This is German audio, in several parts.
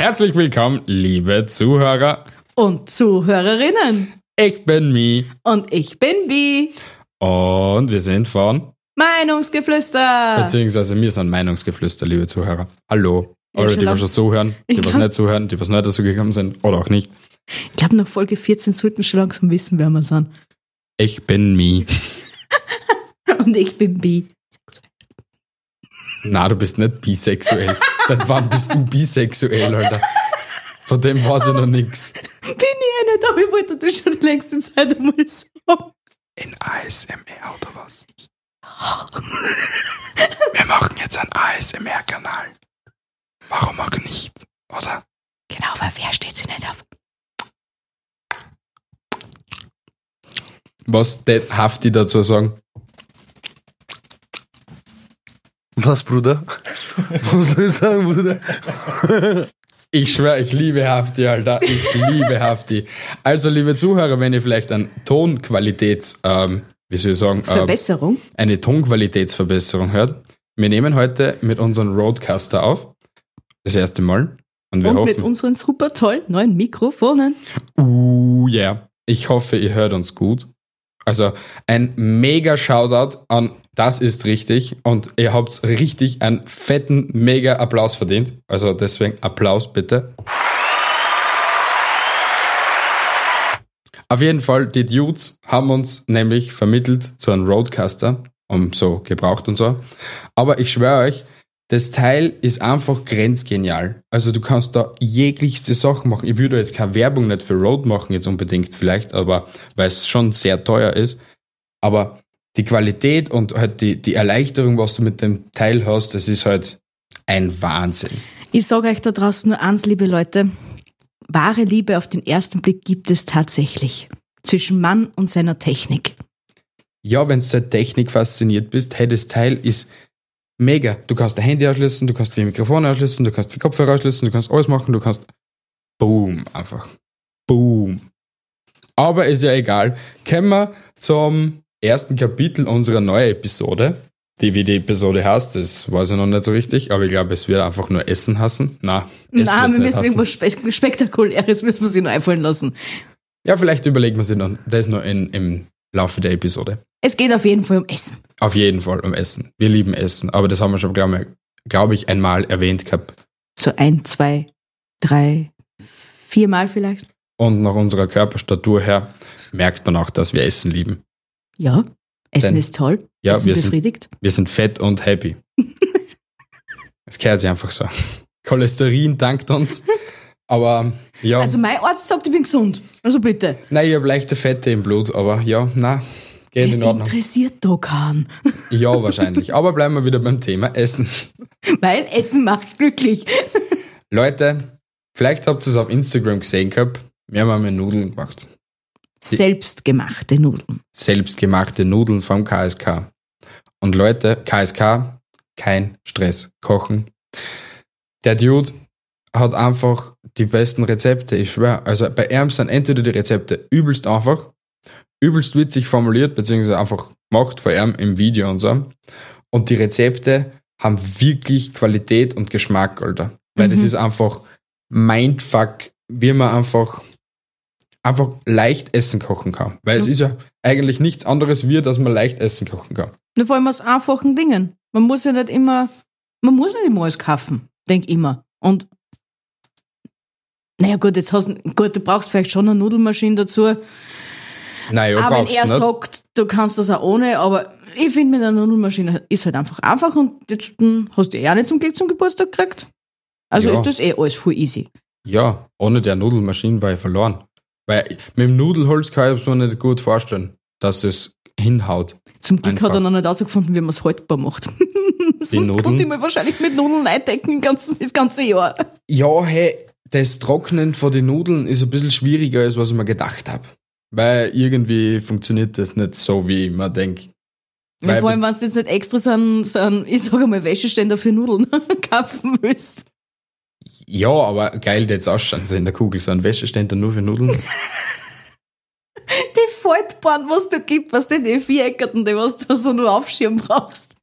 Herzlich willkommen, liebe Zuhörer. Und Zuhörerinnen. Ich bin Mi Und ich bin Bi. und wir sind von, Meinungsgeflüster. beziehungsweise wir sind Meinungsgeflüster, liebe Zuhörer. Hallo. Oder schon die, was schon zuhören, die, Ich was glaub- nicht zuhören, die, was nicht dazu gekommen sind, oder auch nicht. Ich glaube, nach Folge 14 sollten wir schon langsam wissen, wer wir sind. Ich bin Mi. Und ich bin Bi. Na, du bist nicht bisexuell. Seit wann bist du bisexuell, Alter? Von dem weiß ich noch nix. Bin ich eh nicht, aber ich wollte das schon die längste Zeit einmal sagen. In ASMR oder was? Wir machen jetzt einen ASMR-Kanal. Warum auch nicht, oder? Genau, weil wer steht sich nicht auf? Was tät Hafti dazu sagen? Was, Bruder? Was soll ich sagen, Bruder? Ich schwöre, ich liebe Hafti, Alter. Ich liebe Hafti. Also, liebe Zuhörer, wenn ihr vielleicht an Tonqualitäts, ähm, wie soll ich sagen, ähm, Verbesserung. eine Tonqualitätsverbesserung hört, wir nehmen heute mit unserem Roadcaster auf. Das erste Mal. Und wir Und mit hoffen, unseren super tollen neuen Mikrofonen. uh, yeah. Ich hoffe, ihr hört uns gut. Also, ein mega Shoutout an Das ist richtig. Und ihr habt richtig einen fetten, mega Applaus verdient. Also, deswegen Applaus bitte. Auf jeden Fall, die Dudes haben uns nämlich vermittelt zu einem Roadcaster, um so gebraucht und so. Aber ich schwöre euch, das Teil ist einfach grenzgenial. Also du kannst da jeglichste Sachen machen. Ich würde jetzt keine Werbung nicht für Road machen jetzt unbedingt vielleicht, aber weil es schon sehr teuer ist. Aber die Qualität und halt die, die Erleichterung, was du mit dem Teil hast, das ist halt ein Wahnsinn. Ich sage euch da draußen nur eins, liebe Leute. Wahre Liebe auf den ersten Blick gibt es tatsächlich. Zwischen Mann und seiner Technik. Ja, wenn du der Technik fasziniert bist, hey, das Teil ist mega. Du kannst dein Handy ausschließen, du kannst die Mikrofone ausschließen, du kannst die Kopfhörer ausschließen, du kannst alles machen, du kannst Boom, einfach. Boom. Aber ist ja egal. Kommen wir zum ersten Kapitel unserer neuen Episode. Die, wie die Episode heißt, das weiß ich noch nicht so richtig, aber ich glaube, es wird einfach nur Essen hassen. Na, Essen Nein, wir müssen irgendwas Spe Spektakuläres müssen wir sich noch einfallen lassen. Ja, vielleicht überlegen wir sich noch, das noch in, im Laufe der Episode. Es geht auf jeden Fall um Essen. Auf jeden Fall um Essen. Wir lieben Essen, aber das haben wir schon, glaube glaub ich, einmal erwähnt gehabt. So ein, zwei, drei, viermal vielleicht. Und nach unserer Körperstatur her merkt man auch, dass wir Essen lieben. Ja, Essen Denn- ist toll. Ja, Essen wir sind, befriedigt. wir sind fett und happy. Es gehört sich einfach so. Cholesterin dankt uns. Aber ja, Also mein Arzt sagt, ich bin gesund. Also bitte. nein, ich habe leichte Fette im Blut, aber ja, na, geht Es in Ordnung. interessiert da keinen. Ja, wahrscheinlich. Aber bleiben wir wieder beim Thema Essen. Weil Essen macht glücklich. Leute, vielleicht habt ihr es auf Instagram gesehen gehabt. Wir haben einmal Nudeln gemacht. Selbstgemachte Nudeln. selbstgemachte Nudeln vom KSK. Und Leute, KSK, kein Stress. Kochen. Der Dude hat einfach die besten Rezepte, ich schwör. Also bei ihm sind entweder die Rezepte übelst einfach, übelst witzig formuliert, beziehungsweise einfach gemacht vor ihm im Video und so. Und die Rezepte haben wirklich Qualität und Geschmack, Alter. Weil das Mhm. ist einfach Mindfuck, wie man einfach einfach leicht Essen kochen kann. Weil es Mhm. ist ja eigentlich nichts anderes wie, dass man leicht Essen kochen kann. Nur vor allem aus einfachen Dingen. Man muss ja nicht immer, man muss nicht immer alles kaufen. Denk immer. Und naja gut, jetzt hast du, gut, du brauchst vielleicht schon eine Nudelmaschine dazu. Naja, aber wenn brauchst er nicht. sagt, du kannst das auch ohne, aber ich finde mit einer Nudelmaschine ist halt einfach einfach und jetzt hm, hast du eh auch nicht zum Glück zum Geburtstag gekriegt. Also Ja. ist das eh alles voll easy. Ja, ohne der Nudelmaschine war ich verloren. Weil mit dem Nudelholz kann ich es mir nicht gut vorstellen, dass es hinhaut. Zum Glück hat Einfach. er noch nicht herausgefunden, wie man es haltbar macht. Sonst Nudeln? konnte ich mir wahrscheinlich mit Nudeln eindecken ganzen, das ganze Jahr. Ja, hey, das Trocknen von den Nudeln ist ein bisschen schwieriger, als was ich mir gedacht habe. Weil irgendwie funktioniert das nicht so, wie ich mir denke. Ja, vor allem, wenn du jetzt nicht extra so einen, so einen ich sage mal, Wäscheständer für Nudeln kaufen willst. Ja, aber geil jetzt ausschauen, so in der Kugel, so ein Wäscheständer nur für Nudeln. Die Faltbahn, was du gibt, was denn die Viereckerten, die was du so nur aufschirmen brauchst.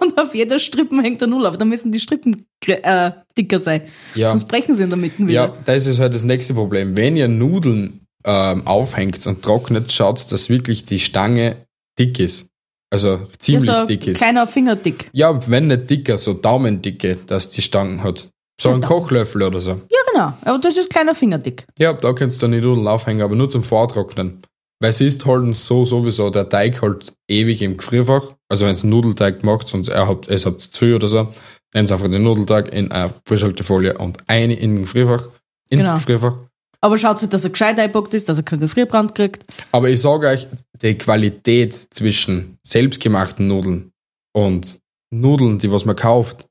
Und auf jeder Strippen hängt eine Null auf. Da müssen die Strippen äh, dicker sein. Ja. Sonst brechen sie in der Mitte wieder. Ja, das ist halt das nächste Problem. Wenn ihr Nudeln ähm, aufhängt und trocknet, schaut, dass wirklich die Stange dick ist. Also ziemlich so dick ist. Kleiner Fingerdick. Ja, wenn nicht dicker, so Daumendicke, dass die Stangen hat. So Ja, ein. Kochlöffel oder so. Ja, genau. Aber das ist kleiner Fingerdick. Ja, da kannst du dann die Nudeln aufhängen, aber nur zum Vortrocknen. Weil es ist halt so sowieso, der Teig halt ewig im Gefrierfach. Also wenn es einen Nudelteig macht und er habt, es habt zu oder so, nehmt einfach den Nudelteig in eine Frischhaltefolie und eine in den Gefrierfach, ins Genau. Gefrierfach. Aber schaut sich, dass er gescheit einpackt ist, dass er keinen Gefrierbrand kriegt. Aber ich sage euch, die Qualität zwischen selbstgemachten Nudeln und Nudeln, die was man kauft,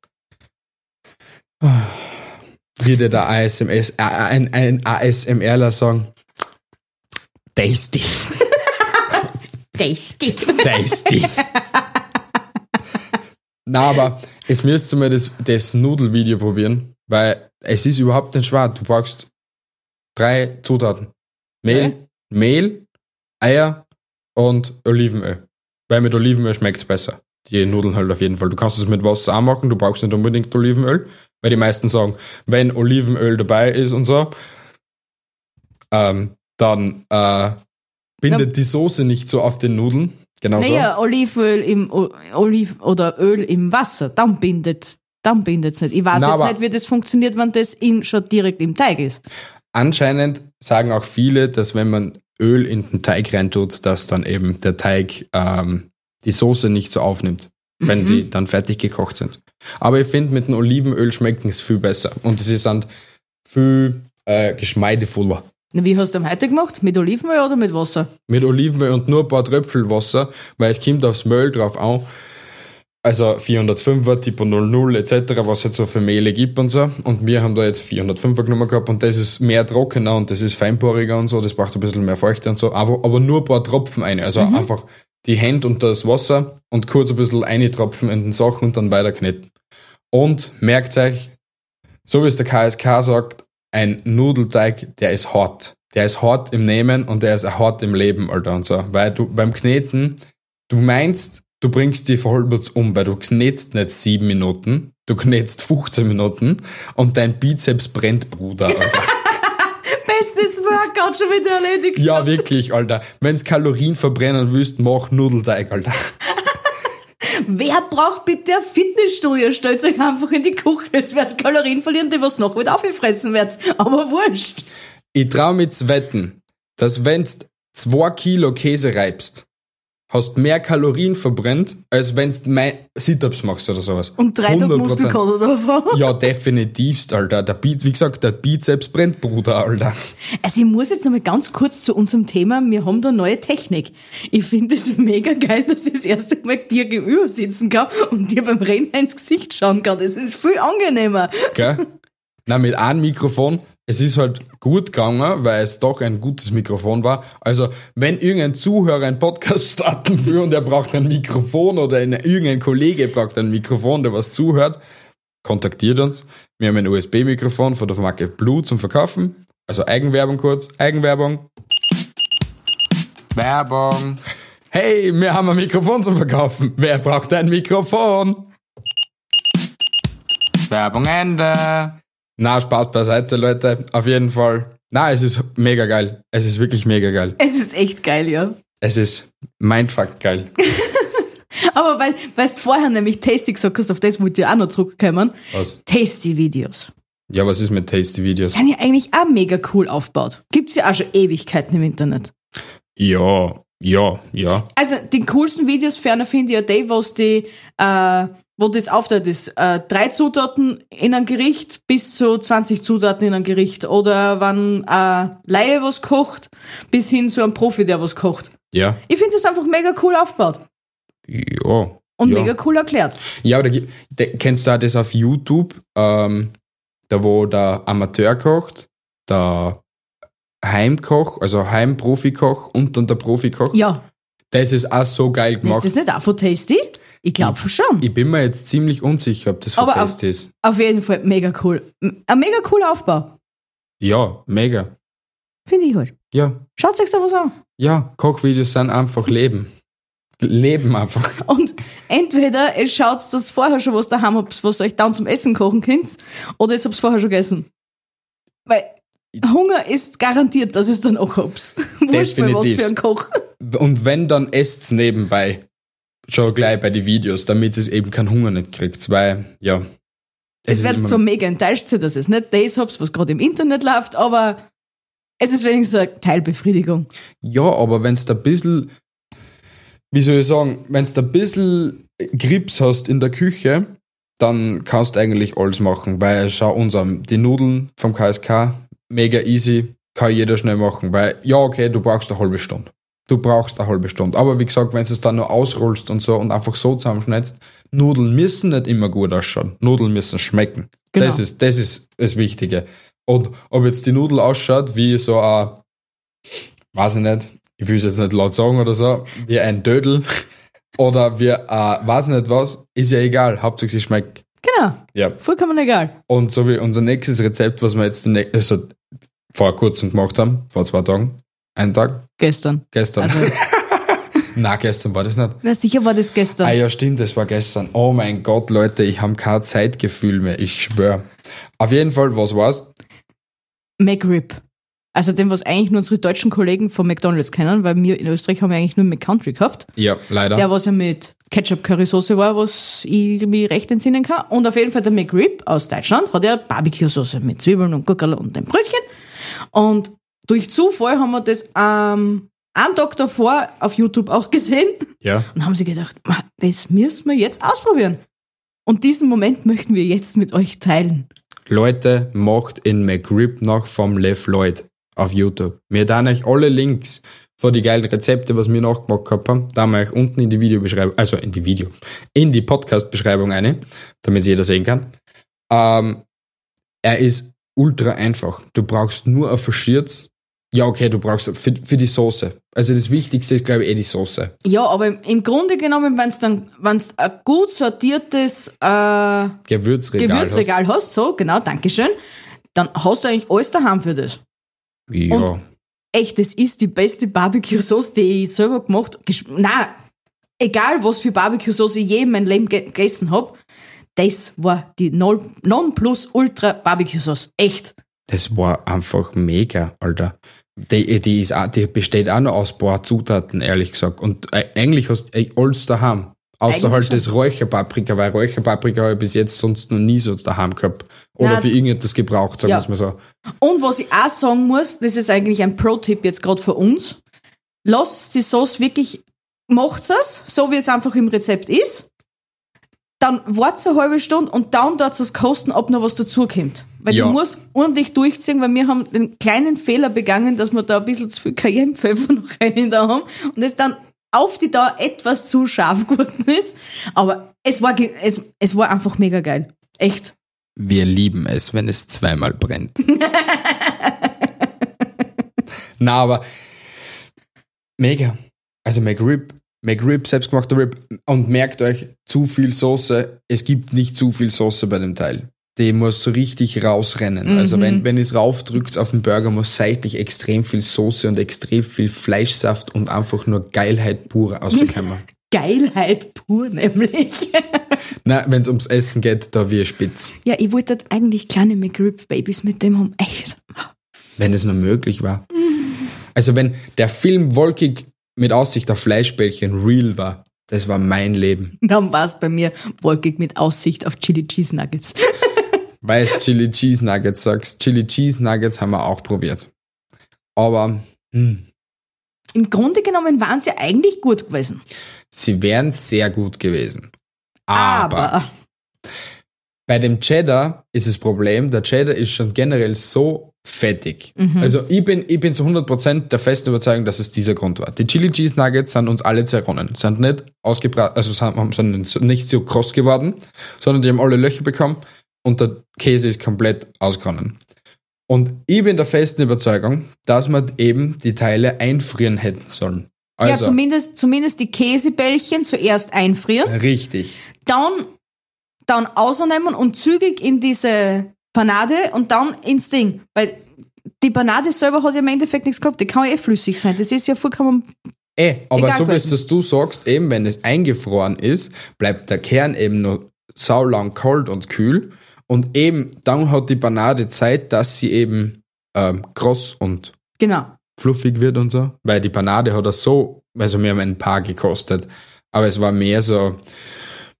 würde der ASMS, äh, ein, ein ASMRler sagen, tasty, Tasty. tasty. Na, aber es müsst ihr mal das, das Nudelvideo probieren, weil es ist überhaupt nicht schwer. Du brauchst drei Zutaten. Mehl, Okay. Mehl, Eier und Olivenöl. Weil mit Olivenöl schmeckt es besser. Die Nudeln halt auf jeden Fall. Du kannst es mit Wasser auch machen, du brauchst nicht unbedingt Olivenöl, weil die meisten sagen, wenn Olivenöl dabei ist und so, ähm, dann äh, bindet die Soße nicht so auf den Nudeln. Genau so. Naja, Olivenöl im O- Oliv oder Öl im Wasser, dann bindet dann bindet's nicht. Ich weiß Na, jetzt nicht, wie das funktioniert, wenn das in, schon direkt im Teig ist. Anscheinend sagen auch viele, dass wenn man Öl in den Teig reintut, dass dann eben der Teig ähm, die Soße nicht so aufnimmt, wenn Mhm. die dann fertig gekocht sind. Aber ich finde, mit dem Olivenöl schmecken es viel besser und sie sind viel äh, geschmeidevoller. Wie hast du am heute gemacht? Mit Olivenöl oder mit Wasser? Mit Olivenöl und nur ein paar Tröpfel Wasser, weil es kommt aufs Mehl drauf an. Also 405er, Tipo 00 etc., was es jetzt so für Mehle gibt und so. Und wir haben da jetzt 405er genommen gehabt und das ist mehr trockener und das ist feinporiger und so, das braucht ein bisschen mehr Feuchte und so. Aber, aber nur ein paar Tropfen eine. Also einfach die Hände unter das Wasser und kurz ein bisschen eintropfen in den Sachen und dann weiter kneten. Und merkt euch, so wie es der KSK sagt, ein Nudelteig, der ist hart. Der ist hart im Nehmen und der ist auch hart im Leben, Alter, und so. Weil du beim Kneten, du meinst, du bringst die Vollbutz um, weil du knetst nicht sieben Minuten, du knetst 15 Minuten und dein Bizeps brennt, Bruder, Alter. Bestes Workout schon wieder erledigt. ja, wirklich, Alter. Wenn's Kalorien verbrennen willst, mach Nudelteig, Alter. Wer braucht bitte ein Fitnessstudio? Stellt euch einfach in die Küche. Es wird Kalorien verlieren, die was noch wieder aufgefressen wird. Aber wurscht. Ich trau mich zu wetten, dass wenn's zwei Kilo Käse reibst, hast mehr Kalorien verbrennt, als wenn's mei- Sit-Ups machst oder sowas. Und drei Tage 100%. Muskelkater davon. Ja, definitivst, Alter. Der Bi wie gesagt, der Bizeps brennt, Bruder, Alter. Also ich muss jetzt nochmal ganz kurz zu unserem Thema, wir haben da neue Technik. Ich finde es mega geil, dass ich das erste Mal dir gegenüber sitzen kann und dir beim Rennen ins Gesicht schauen kann. Das ist viel angenehmer. Gell? Na, mit einem Mikrofon. Es ist halt gut gegangen, weil es doch ein gutes Mikrofon war. Also, wenn irgendein Zuhörer einen Podcast starten will und er braucht ein Mikrofon oder eine, irgendein Kollege braucht ein Mikrofon, der was zuhört, kontaktiert uns. Wir haben ein USB-Mikrofon von der Marke Blue zum Verkaufen. Also Eigenwerbung kurz. Eigenwerbung. Werbung. Hey, wir haben ein Mikrofon zum Verkaufen. Wer braucht ein Mikrofon? Werbung Ende. Na, Spaß beiseite, Leute. Auf jeden Fall. Na, es ist mega geil. Es ist wirklich mega geil. Es ist echt geil, ja. Es ist mindfuck geil. Aber weil, weil du vorher nämlich Tasty gesagt hast, auf das wollte ich auch noch zurückkommen. Was? Tasty-Videos. Ja, was ist mit Tasty Videos? Sind ja eigentlich auch mega cool aufgebaut. Gibt's ja auch schon Ewigkeiten im Internet. Ja, ja, ja. Also die coolsten Videos ferner finde ich ja die, was die, äh, wo das aufteilt ist. Äh, drei Zutaten in einem Gericht bis zu 20 Zutaten in einem Gericht. Oder wenn äh, Laie was kocht, bis hin zu einem Profi, der was kocht. Ja. Ich finde das einfach mega cool aufgebaut. Ja. Und ja. mega cool erklärt. Ja, oder kennst du auch das auf YouTube, ähm, da wo der Amateur kocht, der Heimkoch, also Heimprofikoch und dann der Profikoch? Ja. Das ist auch so geil Ist gemacht. das nicht auch von Tasty? Ich glaube schon. Ich bin mir jetzt ziemlich unsicher, ob das Test ist. Auf jeden Fall mega cool. Ein mega cooler Aufbau. Ja, mega. Finde ich halt. Ja, Schaut euch sowas an. ja, Kochvideos sind einfach Leben. Leben einfach. Und entweder ihr schaut, dass vorher schon was daheim habt, was euch dann zum Essen kochen könnt, oder ihr habt vorher schon gegessen. Weil Hunger ist garantiert, dass es dann auch hab's. Wurscht was für ein Koch. Und wenn, dann esst's nebenbei. Schon gleich bei den Videos, damit es eben keinen Hunger nicht kriegt. Weil, ja. Es wird zwar mega enttäuscht sein, dass es nicht das habt, was gerade im Internet läuft, aber es ist wenigstens eine Teilbefriedigung. Ja, aber wenn du ein bisschen, wie soll ich sagen, wenn du ein bisschen Grips hast in der Küche, dann kannst du eigentlich alles machen, weil schau uns an, die Nudeln vom KSK, mega easy, kann jeder schnell machen, weil, ja, okay, du brauchst eine halbe Stunde. Du brauchst eine halbe Stunde. Aber wie gesagt, wenn du es dann nur ausrollst und so und einfach so zusammenschneidest, Nudeln müssen nicht immer gut ausschauen. Nudeln müssen schmecken. Genau. Das, ist, das ist das Wichtige. Und ob jetzt die Nudel ausschaut wie so ein, weiß ich nicht, ich will es jetzt nicht laut sagen oder so, wie ein Dödel oder wie, äh, weiß ich nicht was, ist ja egal, hauptsächlich sie schmeckt. Genau, Ja. vollkommen egal. Und so wie unser nächstes Rezept, was wir jetzt also vor kurzem gemacht haben, vor zwei Tagen, einen Tag, Gestern. gestern. Also, Na, gestern war das nicht. na sicher war das Ah gestern. ja, stimmt, das war gestern. Oh mein Gott, Leute, ich habe kein Zeitgefühl mehr, ich schwöre. Auf jeden Fall, was war's? McRib. Also dem, was eigentlich nur unsere deutschen Kollegen von McDonalds kennen, weil wir in Österreich haben wir eigentlich nur McCountry gehabt. Ja, leider. Der, was ja mit Ketchup-Currysoße war, was ich mich recht entsinnen kann. Und auf jeden Fall der McRib aus Deutschland hat ja Barbecue-Soße mit Zwiebeln und Gurkel und dem Brötchen. Und durch Zufall haben wir das ähm, einen Tag davor auf YouTube auch gesehen ja. und haben sie gedacht, "Ma, das müssen wir jetzt ausprobieren. Und diesen Moment möchten wir jetzt mit euch teilen. Leute, macht in McRib nach vom Lev Lloyd auf YouTube. Wir dann euch alle Links von die geilen Rezepte, was wir nachgemacht haben, da wir euch unten in die Videobeschreibung, also in die Video, in die Podcast-Beschreibung eine, damit jeder sehen kann. Ähm, er ist ultra einfach. Du brauchst nur ein Verschierz. Ja, okay, du brauchst für, für die Soße. Also das Wichtigste ist, glaube ich, eh die Soße. Ja, aber im- im Grunde genommen, wenn es dann, wenn ein gut sortiertes äh, Gewürzregal. Gewürzregal hast, so, genau, Dankeschön, dann hast du eigentlich alles daheim für das. Hast. Ja. Und- Echt, das ist die beste Barbecue-Sauce, die ich selber gemacht habe. Na, egal was für Barbecue-Sauce ich je in meinem Leben ge gegessen habe, das war die Non- Non-Plus-Ultra-Barbecue-Sauce. Echt. Das war einfach mega, Alter. Die, die, ist die besteht auch nur aus ein paar Zutaten, ehrlich gesagt. Und äh, eigentlich hast du äh, alles daheim. Außer halt das Räucherpaprika, weil Räucherpaprika habe ich bis jetzt sonst noch nie so daheim gehabt. Oder Na, für irgendetwas gebraucht, sagen ja. wir es mal so. Und was ich auch sagen muss, das ist eigentlich ein Pro-Tipp jetzt gerade für uns. Lasst die Sauce wirklich, macht's es, so wie es einfach im Rezept ist. Dann wartet eine halbe Stunde und dann dort es kosten, ob noch was dazukommt. Weil Ja. du musst ordentlich durchziehen, weil wir haben den kleinen Fehler begangen, dass wir da ein bisschen zu viel Cayennepfeffer noch rein da haben und es dann auf die da etwas zu scharf geworden ist. Aber es war, es, es war einfach mega geil. Echt. Wir lieben es, wenn es zweimal brennt. Na, aber mega. Also McRib, McRib, selbstgemachter Rib. Und merkt euch, zu viel Soße. Es gibt nicht zu viel Soße bei dem Teil. Die muss so richtig rausrennen. Also wenn, wenn ihr es raufdrückt auf den Burger, muss seitlich extrem viel Soße und extrem viel Fleischsaft und einfach nur Geilheit pur rauskommen. Geilheit pur, nämlich. Na, wenn es ums Essen geht, da wir spitz. Ja, ich wollte eigentlich kleine McRib-Babys mit dem haben. Echt. Wenn es nur möglich war. Also wenn der Film Wolkig mit Aussicht auf Fleischbällchen real war, das war mein Leben. Dann war es bei mir wolkig mit Aussicht auf Chili Cheese Nuggets. Weil es Chili Cheese Nuggets sagst. Chili Cheese Nuggets haben wir auch probiert. Aber hm, Im Grunde genommen waren sie eigentlich gut gewesen. sie wären sehr gut gewesen. Aber, Aber, bei dem Cheddar ist das Problem, der Cheddar ist schon generell so fettig. Also ich bin, ich bin zu 100% der festen Überzeugung, dass es dieser Grund war. Die Chili Cheese Nuggets sind uns alle zerronnen. Sind nicht ausgebrannt, also sind, sind nicht so kross geworden, sondern die haben alle Löcher bekommen und der Käse ist komplett ausgeronnen. Und ich bin der festen Überzeugung, dass man eben die Teile einfrieren hätten sollen. Also, ja, zumindest, zumindest die Käsebällchen zuerst einfrieren, richtig. dann, dann ausnehmen und zügig in diese Panade und dann ins Ding. Weil die Panade selber hat ja im Endeffekt nichts gehabt, die kann ja eh flüssig sein. Das ist ja vollkommen. Eh, aber so wie es du sagst, eben wenn es eingefroren ist, bleibt der Kern eben noch saulang kalt und kühl. Und eben dann hat die Panade Zeit, dass sie eben ähm, kross und Genau. fluffig wird und so. Weil die Panade hat das so, also wir haben ein paar gekostet, aber es war mehr so,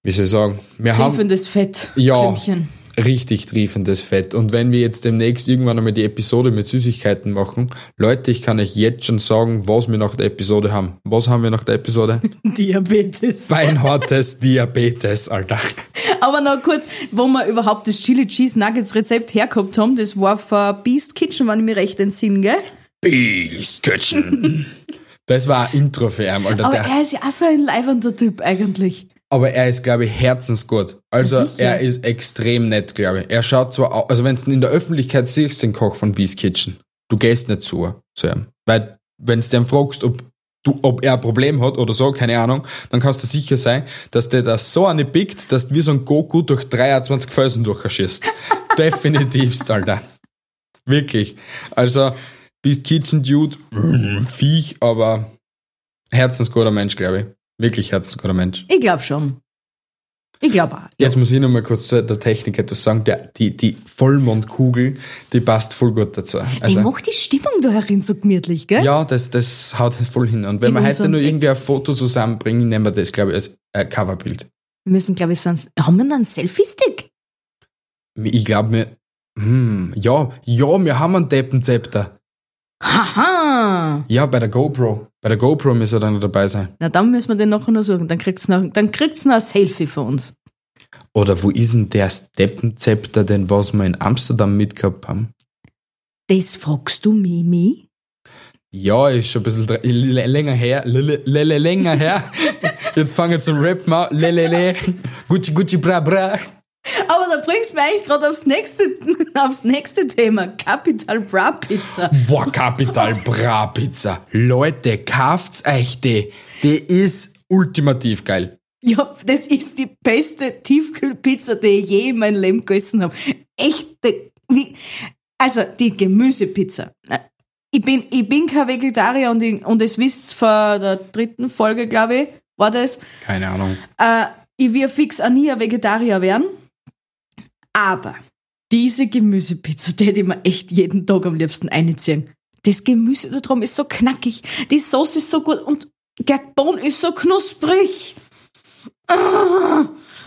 wie soll ich sagen, wir haben Triefendes Fett. Ja. Klümpchen. Richtig triefendes Fett. Und wenn wir jetzt demnächst irgendwann einmal die Episode mit Süßigkeiten machen, Leute, ich kann euch jetzt schon sagen, was wir nach der Episode haben. Was haben wir nach der Episode? Diabetes. Beinhartes Diabetes, Alter. Aber noch kurz, wo wir überhaupt das Chili Cheese Nuggets Rezept hergehabt haben, das war von Beast Kitchen, wenn ich mich recht entsinne, gell? Beast Kitchen. Das war ein Intro für ihn, Alter. Aber er ist ja auch so ein leibender Typ eigentlich. Aber er ist, glaube ich, herzensgut. Also Sicher. er ist extrem nett, glaube ich. Er schaut zwar, au- also wenn du in der Öffentlichkeit siehst, den Koch von Beast Kitchen, du gehst nicht zu, zu ihm. Weil, wenn du den fragst, ob, du, ob er ein Problem hat oder so, keine Ahnung, dann kannst du sicher sein, dass der das so eine pickt, dass du wie so ein Goku durch 23 Felsen durchschießt. Definitivst, Alter. Wirklich. Also, Beast Kitchen Dude, mm, Viech, aber herzensguter Mensch, glaube ich. Wirklich herzensguter Mensch. Ich glaube schon. Ich glaube auch. Jetzt muss ich noch mal kurz zu der Technik etwas sagen. Der, die, die Vollmondkugel, die passt voll gut dazu. Die Also, macht die Stimmung da herin so gemütlich, gell? ja, das, das haut voll hin. Und wenn wir heute nur irgendwie ein Foto zusammenbringen, nehmen wir das, glaube ich, als äh, Coverbild. Wir müssen, glaube ich, sonst. Haben wir noch einen Selfie-Stick? Ich glaube mir, hm, ja, ja, wir haben einen Deppenzepter. Haha! Ja, bei der GoPro. Bei der GoPro müssen wir dann noch dabei sein. Na, dann müssen wir den nachher noch suchen. Dann kriegt's noch, dann kriegt's noch ein Selfie von uns. Oder wo ist denn der Deppenzepter, den was wir in Amsterdam mitgehabt haben? Das fragst du Mimi? Ja, ist schon ein bisschen länger her. L- l- l- länger her. Jetzt fange ich zum Rappen an. Lelele. Gucci, Gucci, bra, bra. Aber da bringst du mich eigentlich gerade aufs nächste, aufs nächste Thema. Capital Bra Pizza. Boah, Capital Bra Pizza. Leute, kauft's euch die. Die ist ultimativ geil. Ja, das ist die beste Tiefkühlpizza, die ich je in meinem Leben gegessen habe. Echte, wie, also die Gemüsepizza. Ich bin, ich bin kein Vegetarier und, ich, und das wisst von der dritten Folge, glaube ich, war das. Keine Ahnung. Äh, ich will fix auch nie ein Vegetarier werden. Aber diese Gemüsepizza, die hätte ich mir echt jeden Tag am liebsten einziehen. Das Gemüse da drum ist so knackig, die Sauce ist so gut und der Bohnen ist so knusprig.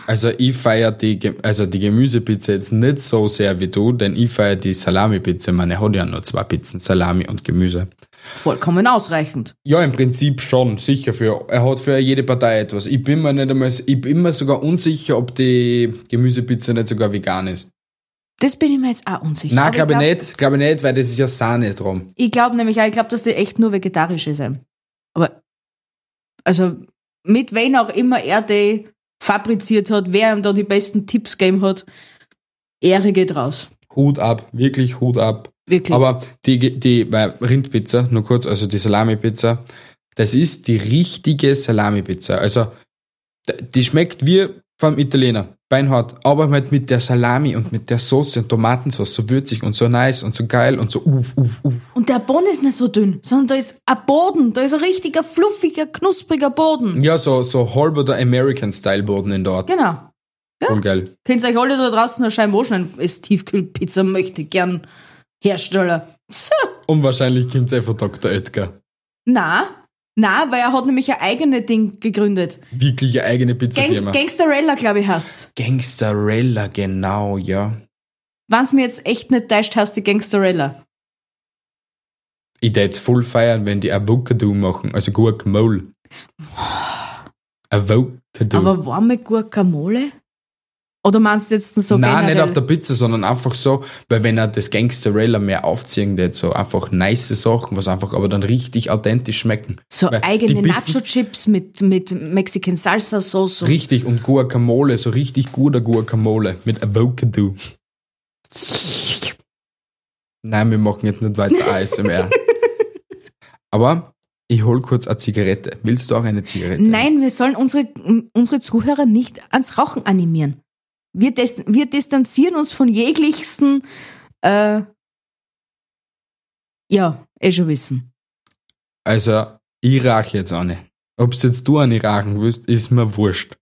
Also ich feiere die, also die Gemüsepizza jetzt nicht so sehr wie du, denn ich feiere die Salami-Pizza. Meine hat ja nur zwei Pizzen, Salami und Gemüse. Vollkommen ausreichend. Ja, im Prinzip schon, sicher. Für, er hat für jede Partei etwas. Ich bin mir nicht einmal, ich bin mir sogar unsicher, ob die Gemüsepizza nicht sogar vegan ist. Das bin ich mir jetzt auch unsicher. Nein, glaube ich glaub- nicht, glaube ich nicht, weil das ist ja Sahne drum. Ich glaube nämlich auch, ich glaube, dass die echt nur vegetarische sind. Aber, also, mit wen auch immer er die fabriziert hat, wer ihm da die besten Tipps gegeben hat, Ehre geht raus. Hut ab, wirklich Hut ab. Wirklich. Aber die, die weil Rindpizza, nur kurz, also die Salami-Pizza, das ist die richtige Salami-Pizza. Also, die schmeckt wie vom Italiener, beinhart, aber halt mit der Salami und mit der Soße und Tomatensauce so würzig und so nice und so geil und so uff, uff, uff. Und der Boden ist nicht so dünn, sondern da ist ein Boden, da ist ein richtiger, fluffiger, knuspriger Boden. Ja, so, so halber der American-Style-Boden in dort. Genau. Voll geil. Könnt ihr euch alle da draußen eine Scheibe anschneiden, als Tiefkühlpizza möchte gern Hersteller. Und wahrscheinlich kommt es von Dr. Oetker. Na, na, weil er hat nämlich ein eigenes Ding gegründet. Wirklich eine eigene Gang Pizzafirma. Gangsterella, glaube ich, heißt's. Gangsterella, genau, ja. Wenn's mir jetzt echt nicht täuscht, heißt die Gangsterella. Ich würde voll feiern, wenn die Avocado machen, also Guacamole. Avocado. Aber warme Guacamole? Oder meinst du jetzt so Nein, generell? nicht auf der Pizza, sondern einfach so, weil wenn er das Gangster-Railer mehr aufziehen wird, so einfach nice Sachen, was einfach aber dann richtig authentisch schmecken. so Weil eigene Nacho-Chips mit, mit Mexican Salsa-Sauce. Richtig, und Guacamole, so richtig guter Guacamole mit Avocado. Nein, wir machen jetzt nicht weiter ASMR. Aber ich hol kurz eine Zigarette. Willst du auch eine Zigarette? Nein, wir sollen unsere, unsere Zuhörer nicht ans Rauchen animieren. Wir, dis wir distanzieren uns von jeglichsten, äh, ja, eh schon wissen. Also, ich rauche jetzt eine. Ob jetzt du eine rauchen willst, ist mir wurscht.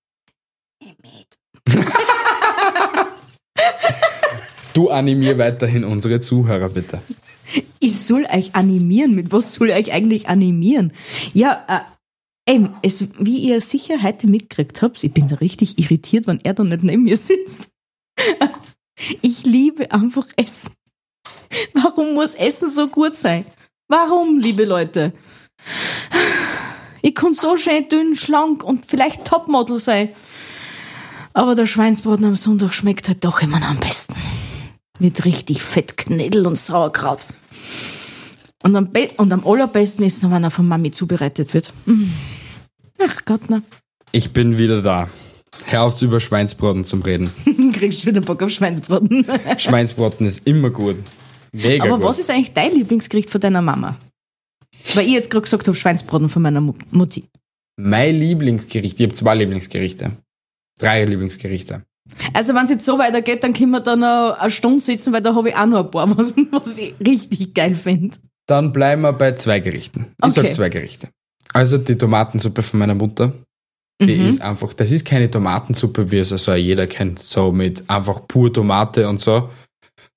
du animier weiterhin unsere Zuhörer, bitte. Ich soll euch animieren. Mit was soll ich euch eigentlich animieren? Ja, äh, eben, es, wie ihr sicher heute mitgekriegt habt, ich bin da richtig irritiert, wenn er da nicht neben mir sitzt. Ich liebe einfach Essen. Warum muss Essen so gut sein? Warum, liebe Leute? Ich kann so schön dünn, schlank und vielleicht Topmodel sein. Aber der Schweinsbraten am Sonntag schmeckt halt doch immer noch am besten. Mit richtig Fettknädel und Sauerkraut. Und am, be und am allerbesten ist es, wenn er von Mami zubereitet wird. Mm. Ach Gott, na. Ich bin wieder da. Hör auf, über Schweinsbraten zum Reden. Kriegst du wieder Bock auf Schweinsbraten. Schweinsbraten ist immer gut. Mega Aber gut. was ist eigentlich dein Lieblingsgericht von deiner Mama? Weil ich jetzt gerade gesagt habe, Schweinsbraten von meiner Mu- Mutti. Mein Lieblingsgericht, ich habe zwei Lieblingsgerichte. Drei Lieblingsgerichte. Also wenn es jetzt so weitergeht, dann können wir da noch eine Stunde sitzen, weil da habe ich auch noch ein paar, was, was ich richtig geil finde. Dann bleiben wir bei zwei Gerichten. Ich Okay. sag zwei Gerichte. Also die Tomatensuppe von meiner Mutter. Die Mhm. ist einfach, das ist keine Tomatensuppe, wie es also jeder kennt, so mit einfach pur Tomate und so,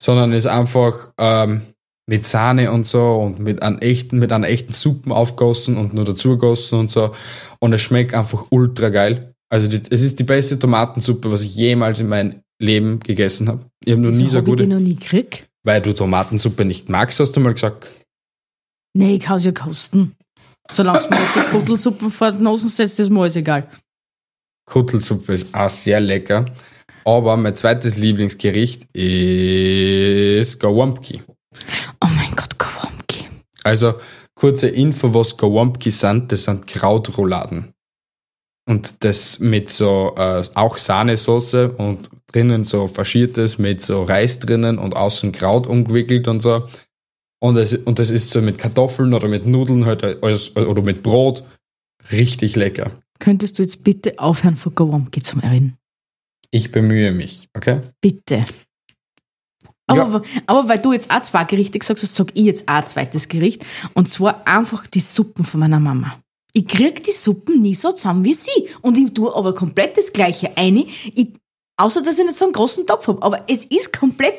sondern ist einfach ähm, mit Sahne und so und mit einem echten, mit einer echten Suppen aufgossen und nur dazu gegossen und so. Und es schmeckt einfach ultra geil. Also die, es ist die beste Tomatensuppe, was ich jemals in meinem Leben gegessen habe. Ich habe noch nie so hab ich die gute, noch nie gekriegt. weil du Tomatensuppe nicht magst, hast du mal gesagt. Nee, ich kann es ja kosten. Solange es mir nicht die Kuttelsuppe vor die Nase setzt, ist mir alles egal. Kuttelsuppe ist auch sehr lecker. Aber mein zweites Lieblingsgericht ist Gołąbki. Oh mein Gott, Kawamki. Also kurze Info, was Gołąbki sind. Das sind Krautrouladen. Und das mit so äh, auch Sahnesoße und drinnen so faschiertes mit so Reis drinnen und außen Kraut umgewickelt und so. Und das, und das ist so mit Kartoffeln oder mit Nudeln halt oder mit Brot. Richtig lecker. Könntest du jetzt bitte aufhören, von Kawamki zu reden? Ich bemühe mich, okay? Bitte. Aber, Ja. aber weil du jetzt auch zwei Gerichte gesagt hast, sag ich jetzt auch ein zweites Gericht. Und zwar einfach die Suppen von meiner Mama. Ich krieg die Suppen nie so zusammen wie sie. Und ich tue aber komplett das Gleiche ein. Ich, außer, dass ich nicht so einen großen Topf habe. Aber es ist komplett,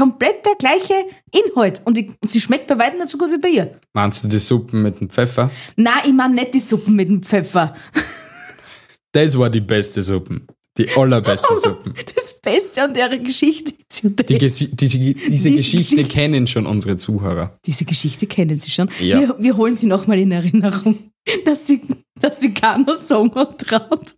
komplett der gleiche Inhalt. Und ich, sie schmeckt bei weitem nicht so gut wie bei ihr. Meinst du die Suppen mit dem Pfeffer? Nein, ich meine nicht die Suppen mit dem Pfeffer. Das war die beste Suppen. Die allerbeste Suppen. Das Beste an der Geschichte ist ja Die, die, die, diese Diese Geschichte Geschichte- kennen schon unsere Zuhörer. Diese Geschichte kennen Sie schon. Ja. Wir, wir holen sie nochmal in Erinnerung, dass sie, dass sie keiner Song traut.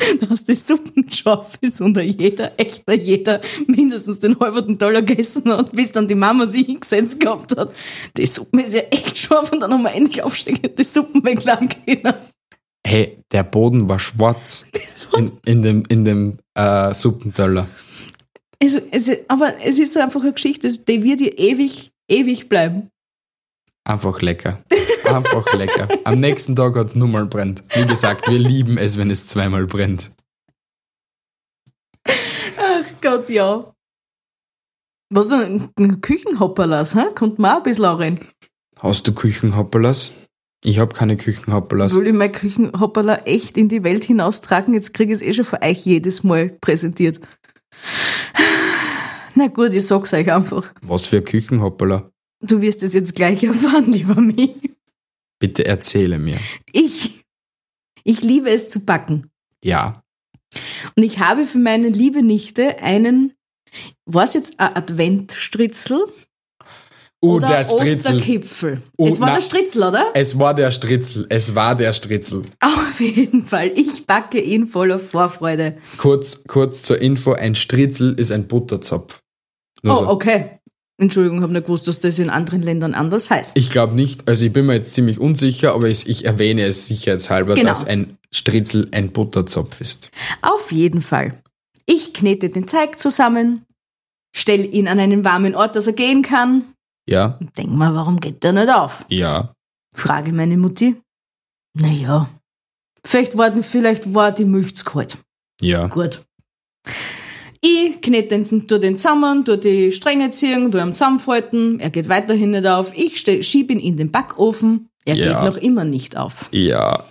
Dass die Suppen scharf ist und jeder, echter jeder, mindestens den halben Dollar gegessen hat, bis dann die Mama sie hingesetzt gehabt hat. Die Suppe ist ja echt scharf und dann haben wir endlich aufsteigen, die Suppen weglagen können. Hey, der Boden war schwarz in, in dem, in dem äh, Suppenteller. Es, es, aber es ist einfach eine Geschichte, die wird ihr ewig, ewig bleiben. Einfach lecker. Einfach lecker. Am nächsten Tag hat es nur mal brennt. Wie gesagt, wir lieben es, wenn es zweimal brennt. Ach Gott, ja. Was ein, ein Küchenhopperlas, hä? Kommt auch ein bisschen auch rein. Hast du Küchenhopperlas? Ich habe keine Küchenhopperlas. Will ich mein Küchenhopperla echt in die Welt hinaustragen? Jetzt kriege ich es eh schon von euch jedes Mal präsentiert. Na gut, ich sag's euch einfach. Was für Küchenhopperla? Du wirst es jetzt gleich erfahren, lieber mich. Bitte erzähle mir. Ich, ich liebe es zu backen. Ja. Und ich habe für meine liebe Nichte einen, was jetzt ein Adventstritzel? Uh, oder der Stritzel. Osterkipfel. Uh, es war na- der Stritzel, oder? Es war der Stritzel. Es war der Stritzel. Auf jeden Fall. Ich backe ihn voller Vorfreude. Kurz, kurz zur Info, ein Stritzel ist ein Butterzopf. Nur Oh, so. okay. Entschuldigung, habe nicht gewusst, dass das in anderen Ländern anders heißt. Ich glaube nicht, also ich bin mir jetzt ziemlich unsicher, aber ich, ich erwähne es sicherheitshalber, Genau. dass ein Stritzel ein Butterzopf ist. Auf jeden Fall. Ich knete den Teig zusammen, stell ihn an einen warmen Ort, dass er gehen kann. Ja, Denk mal, warum geht der nicht auf? ja. Frage meine Mutti. Naja, vielleicht war, vielleicht war die Milch zu kalt. Ja. Gut. Ich knete den, tu den zusammen, tu die Stränge ziehen, tu ihn zusammenfalten. Er geht weiterhin nicht auf. Ich stell- schieb ihn in den Backofen. Er Ja. geht noch immer nicht auf. Ja.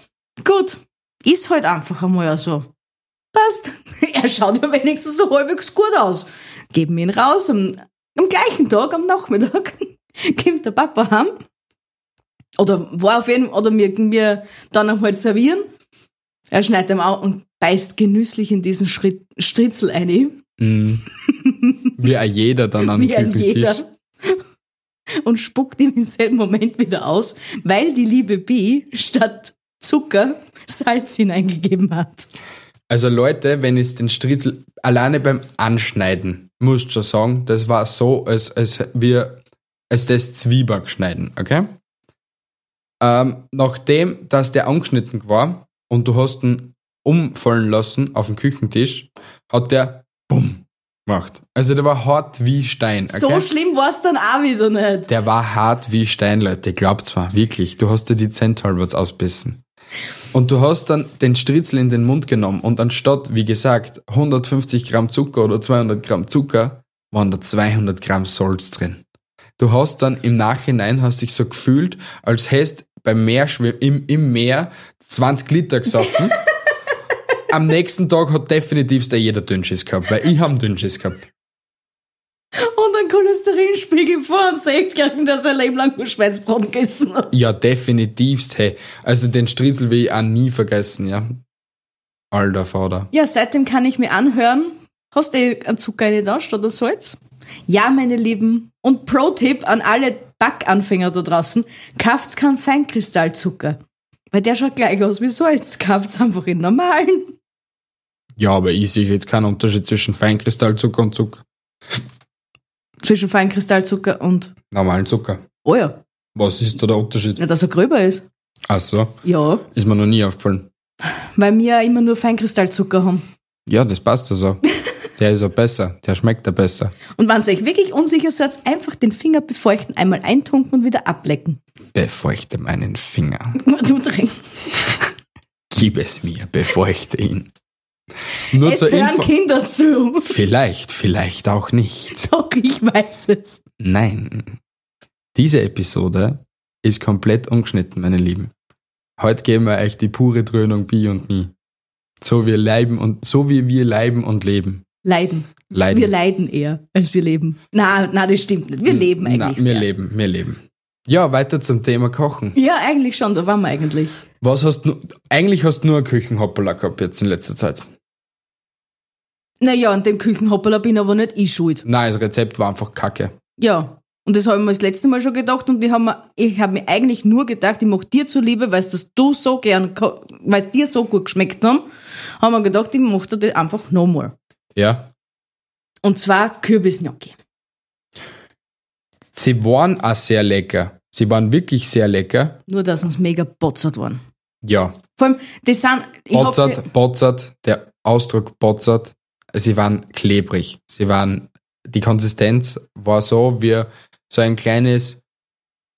Gut, ist halt einfach einmal so. Passt. Er schaut ja wenigstens so halbwegs gut aus. Geben ihn raus. Am, am gleichen Tag, am Nachmittag, kommt der Papa heim. Oder war auf jeden oder mir, mir dann halt servieren. Er schneidet ihm auf und beißt genüsslich in diesen Schritt, Stritzel ein. Mm. Wie ein jeder dann am wie Küchentisch. jeder. Und spuckt ihm im selben Moment wieder aus, weil die liebe Bi statt Zucker Salz hineingegeben hat. Also Leute, wenn es den Stritzel alleine beim Anschneiden, musst schon sagen, das war so, als, als wir als das Zwieback schneiden, okay? Ähm, nachdem, dass der angeschnitten war und du hast ihn umfallen lassen auf den Küchentisch, hat der bumm gemacht. Also der war hart wie Stein, okay? So schlimm war es dann auch wieder nicht. Der war hart wie Stein, Leute. Glaubt's mal, wirklich. Du hast dir die Zenthalberts ausbissen. Und du hast dann den Stritzel in den Mund genommen und anstatt, wie gesagt, 150 Gramm Zucker oder 200 Gramm Zucker, waren da 200 Gramm Salz drin. Du hast dann im Nachhinein, hast dich so gefühlt, als hättest beim Meer im, im Meer 20 Liter gesoffen. Am nächsten Tag hat definitiv der jeder Dünnschiss gehabt, weil ich hab Dünnschiss gehabt. Und ein Cholesterinspiegel vor und sagt kriegen, dass er Leben lang nur Schweinsbraten gegessen hat. Ja, definitivst, hey. Also den Stritzel will ich auch nie vergessen, ja. Alter Vater. Ja, seitdem kann ich mir anhören. Hast du eh einen Zucker reingetauscht oder Salz? Ja, meine Lieben. Und Pro-Tipp an alle Backanfänger da draußen. Kauft keinen Feinkristallzucker. Weil der schaut gleich aus wie Salz. Kauft einfach in normalen. Ja, aber ich sehe jetzt keinen Unterschied zwischen Feinkristallzucker und Zucker. Zwischen Feinkristallzucker und, Normalen Zucker. oh ja, Was ist da der Unterschied? ja, dass er gröber ist. Ach so, Ja, ist mir noch nie aufgefallen. weil wir ja immer nur Feinkristallzucker haben. Ja, das passt ja so. Der ist ja besser, der schmeckt ja besser. Und wenn ihr euch wirklich unsicher seid, einfach den Finger befeuchten, einmal eintunken und wieder ablecken. Befeuchte meinen Finger. Du drin. Gib es mir, befeuchte ihn. Nur Es zur hören Info. Kinder zu. Vielleicht, vielleicht auch nicht. Doch, ich weiß es. Nein. Diese Episode ist komplett ungeschnitten, meine Lieben. Heute geben wir euch die pure Dröhnung Bi und Nie. So wir leiben und so wie wir leiben und leben. Leiden. Leiden. Wir leiden eher, als wir leben. Na, na, das stimmt nicht. Wir leben eigentlich Na, wir sehr. leben, wir leben. Ja, weiter zum Thema Kochen. Ja, eigentlich schon, da waren wir eigentlich. Was hast du, eigentlich hast du nur einen Küchenhoppala gehabt jetzt in letzter Zeit. Naja, an dem Küchenhoppala bin aber nicht ich schuld. Nein, das Rezept war einfach kacke. Ja. Und das habe ich mir das letzte Mal schon gedacht und ich habe mir, ich hab mir eigentlich nur gedacht, ich mache dir zuliebe, weil das du so gern, weil es dir so gut geschmeckt haben, haben wir gedacht, ich mache dir das einfach nochmal. Ja. Und zwar Kürbisgnocchi. Sie waren auch sehr lecker. Sie waren wirklich sehr lecker. Nur, dass uns mega botzert waren. Ja. Vor allem, das sind, ich hab Botzert, botzert, der Ausdruck botzert. Sie waren klebrig. Sie waren, die Konsistenz war so wie so ein kleines,